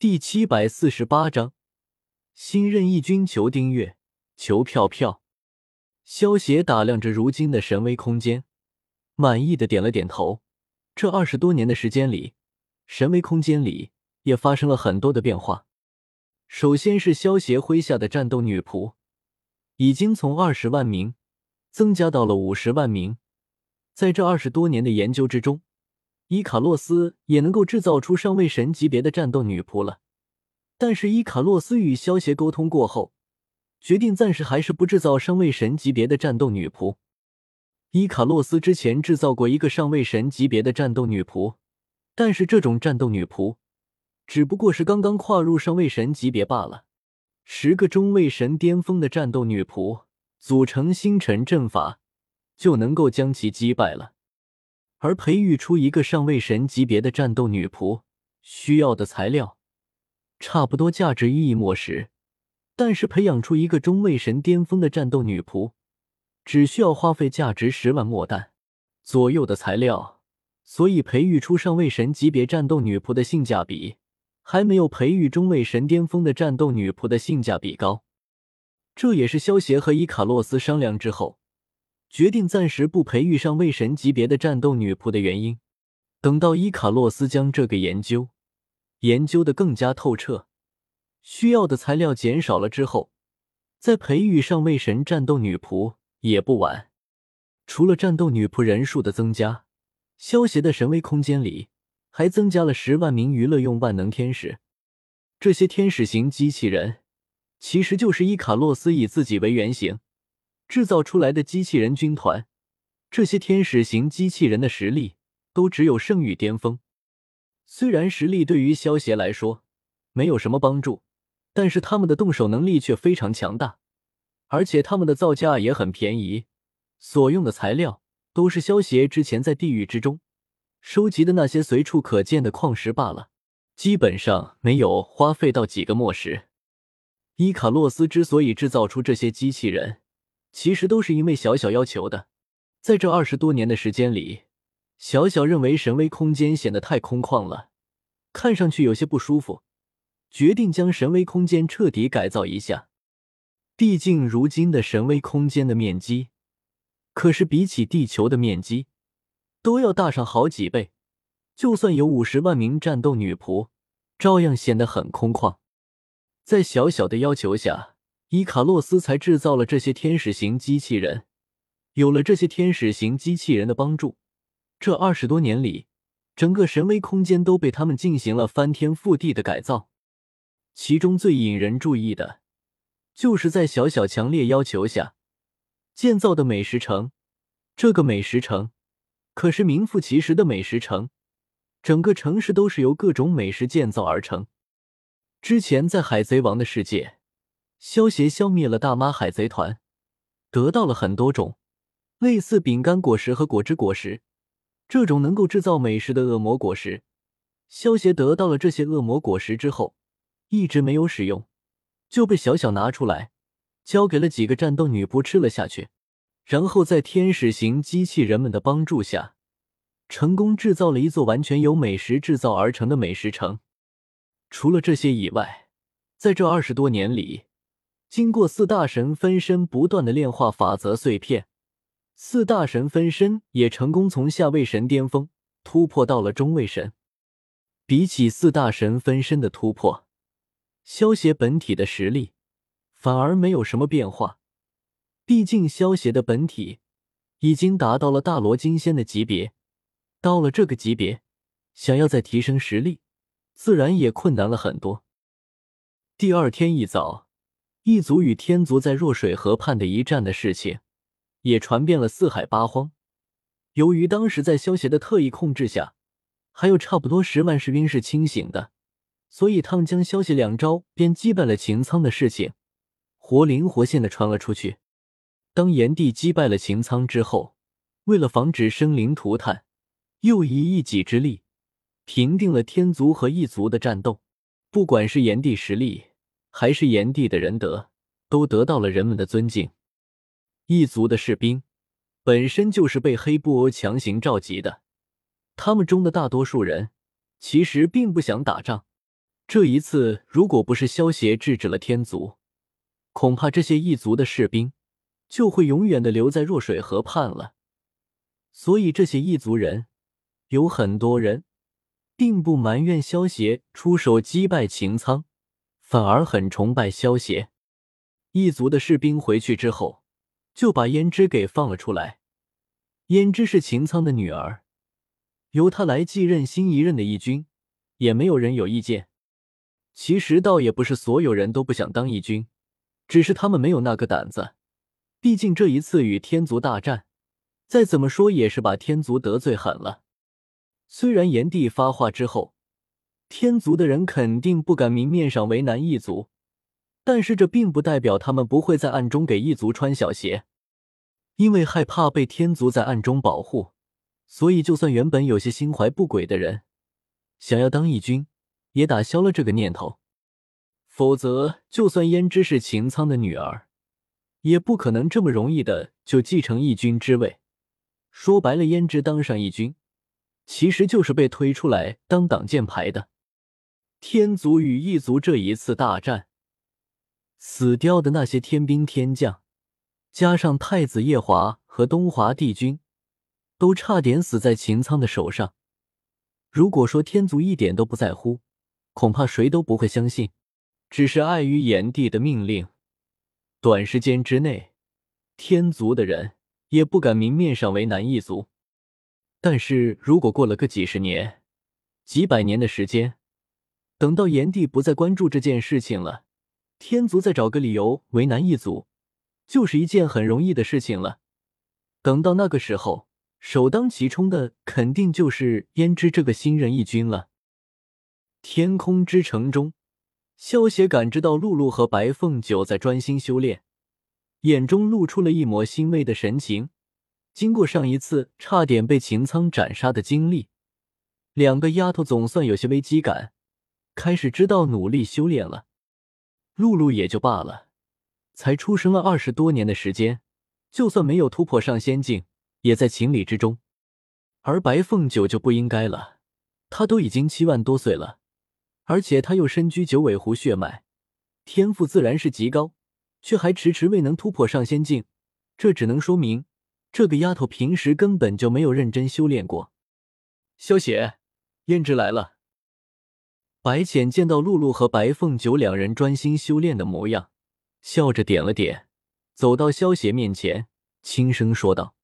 第七百四十八章，新任义军求订阅，求票票。萧协打量着如今的神威空间，满意的点了点头。这二十多年的时间里，神威空间里也发生了很多的变化。首先是萧协麾下的战斗女仆，已经从二十万名增加到了五十万名。在这二十多年的研究之中，伊卡洛斯也能够制造出上位神级别的战斗女仆了。但是伊卡洛斯与萧协沟通过后，决定暂时还是不制造上位神级别的战斗女仆。伊卡洛斯之前制造过一个上位神级别的战斗女仆，但是这种战斗女仆。只不过是刚刚跨入上位神级别罢了。十个中位神巅峰的战斗女仆组成星辰阵法，就能够将其击败了。而培育出一个上位神级别的战斗女仆，需要的材料差不多价值一亿墨石，但是培养出一个中位神巅峰的战斗女仆，只需要花费价值十万墨弹左右的材料。所以，培育出上位神级别战斗女仆的性价比。还没有培育中位神巅峰的战斗女仆的性价比高，这也是萧协和伊卡洛斯商量之后，决定暂时不培育上位神级别的战斗女仆的原因。等到伊卡洛斯将这个研究研究的更加透彻，需要的材料减少了之后，再培育上位神战斗女仆也不晚。除了战斗女仆人数的增加，萧协的神威空间里。还增加了十万名娱乐用万能天使，这些天使型机器人其实就是伊卡洛斯以自己为原型制造出来的机器人军团。这些天使型机器人的实力都只有圣域巅峰，虽然实力对于萧协来说没有什么帮助，但是他们的动手能力却非常强大，而且他们的造价也很便宜，所用的材料都是萧协之前在地狱之中。收集的那些随处可见的矿石罢了，基本上没有花费到几个墨石。伊卡洛斯之所以制造出这些机器人，其实都是因为小小要求的。在这二十多年的时间里，小小认为神威空间显得太空旷了，看上去有些不舒服，决定将神威空间彻底改造一下。毕竟如今的神威空间的面积，可是比起地球的面积。都要大上好几倍，就算有五十万名战斗女仆，照样显得很空旷。在小小的要求下，伊卡洛斯才制造了这些天使型机器人。有了这些天使型机器人的帮助，这二十多年里，整个神威空间都被他们进行了翻天覆地的改造。其中最引人注意的，就是在小小强烈要求下建造的美食城。这个美食城。可是名副其实的美食城，整个城市都是由各种美食建造而成。之前在海贼王的世界，萧协消灭了大妈海贼团，得到了很多种类似饼干果实和果汁果实这种能够制造美食的恶魔果实。萧协得到了这些恶魔果实之后，一直没有使用，就被小小拿出来，交给了几个战斗女仆吃了下去。然后在天使型机器人们的帮助下，成功制造了一座完全由美食制造而成的美食城。除了这些以外，在这二十多年里，经过四大神分身不断的炼化法则碎片，四大神分身也成功从下位神巅峰突破到了中位神。比起四大神分身的突破，消协本体的实力反而没有什么变化。毕竟，萧协的本体已经达到了大罗金仙的级别，到了这个级别，想要再提升实力，自然也困难了很多。第二天一早，异族与天族在弱水河畔的一战的事情，也传遍了四海八荒。由于当时在萧协的特意控制下，还有差不多十万士兵是清醒的，所以他们将萧协两招便击败了秦苍的事情，活灵活现的传了出去。当炎帝击败了秦苍之后，为了防止生灵涂炭，又以一己之力平定了天族和异族的战斗。不管是炎帝实力，还是炎帝的仁德，都得到了人们的尊敬。异族的士兵本身就是被黑布欧强行召集的，他们中的大多数人其实并不想打仗，这一次，如果不是萧协制止了天族，恐怕这些异族的士兵就会永远的留在弱水河畔了。所以，这些异族人有很多人并不埋怨萧协出手击败秦苍，反而很崇拜萧协。异族的士兵回去之后，就把胭脂给放了出来。胭脂是秦苍的女儿，由她来继任新一任的义军，也没有人有意见。其实倒也不是所有人都不想当义军，只是他们没有那个胆子。毕竟这一次与天族大战，再怎么说也是把天族得罪狠了。虽然炎帝发话之后，天族的人肯定不敢明面上为难异族，但是这并不代表他们不会在暗中给异族穿小鞋。因为害怕被天族在暗中保护，所以就算原本有些心怀不轨的人，想要当义军。也打消了这个念头，否则，就算胭脂是秦苍的女儿，也不可能这么容易的就继承义军之位。说白了，胭脂当上义军，其实就是被推出来当挡箭牌的。天族与异族这一次大战，死掉的那些天兵天将，加上太子夜华和东华帝君，都差点死在秦苍的手上。如果说天族一点都不在乎，恐怕谁都不会相信，只是碍于炎帝的命令，短时间之内，天族的人也不敢明面上为难异族。但是如果过了个几十年、几百年的时间，等到炎帝不再关注这件事情了，天族再找个理由为难异族，就是一件很容易的事情了。等到那个时候，首当其冲的肯定就是胭脂这个新任义军了。天空之城中，萧协感知到露露和白凤九在专心修炼，眼中露出了一抹欣慰的神情。经过上一次差点被秦苍斩杀的经历，两个丫头总算有些危机感，开始知道努力修炼了。露露也就罢了，才出生了二十多年的时间，就算没有突破上仙境，也在情理之中。而白凤九就不应该了，她都已经七万多岁了。而且他又身居九尾狐血脉，天赋自然是极高，却还迟迟未能突破上仙境，这只能说明这个丫头平时根本就没有认真修炼过。萧雪，胭脂来了。白浅见到露露和白凤九两人专心修炼的模样，笑着点了点，走到萧邪面前，轻声说道。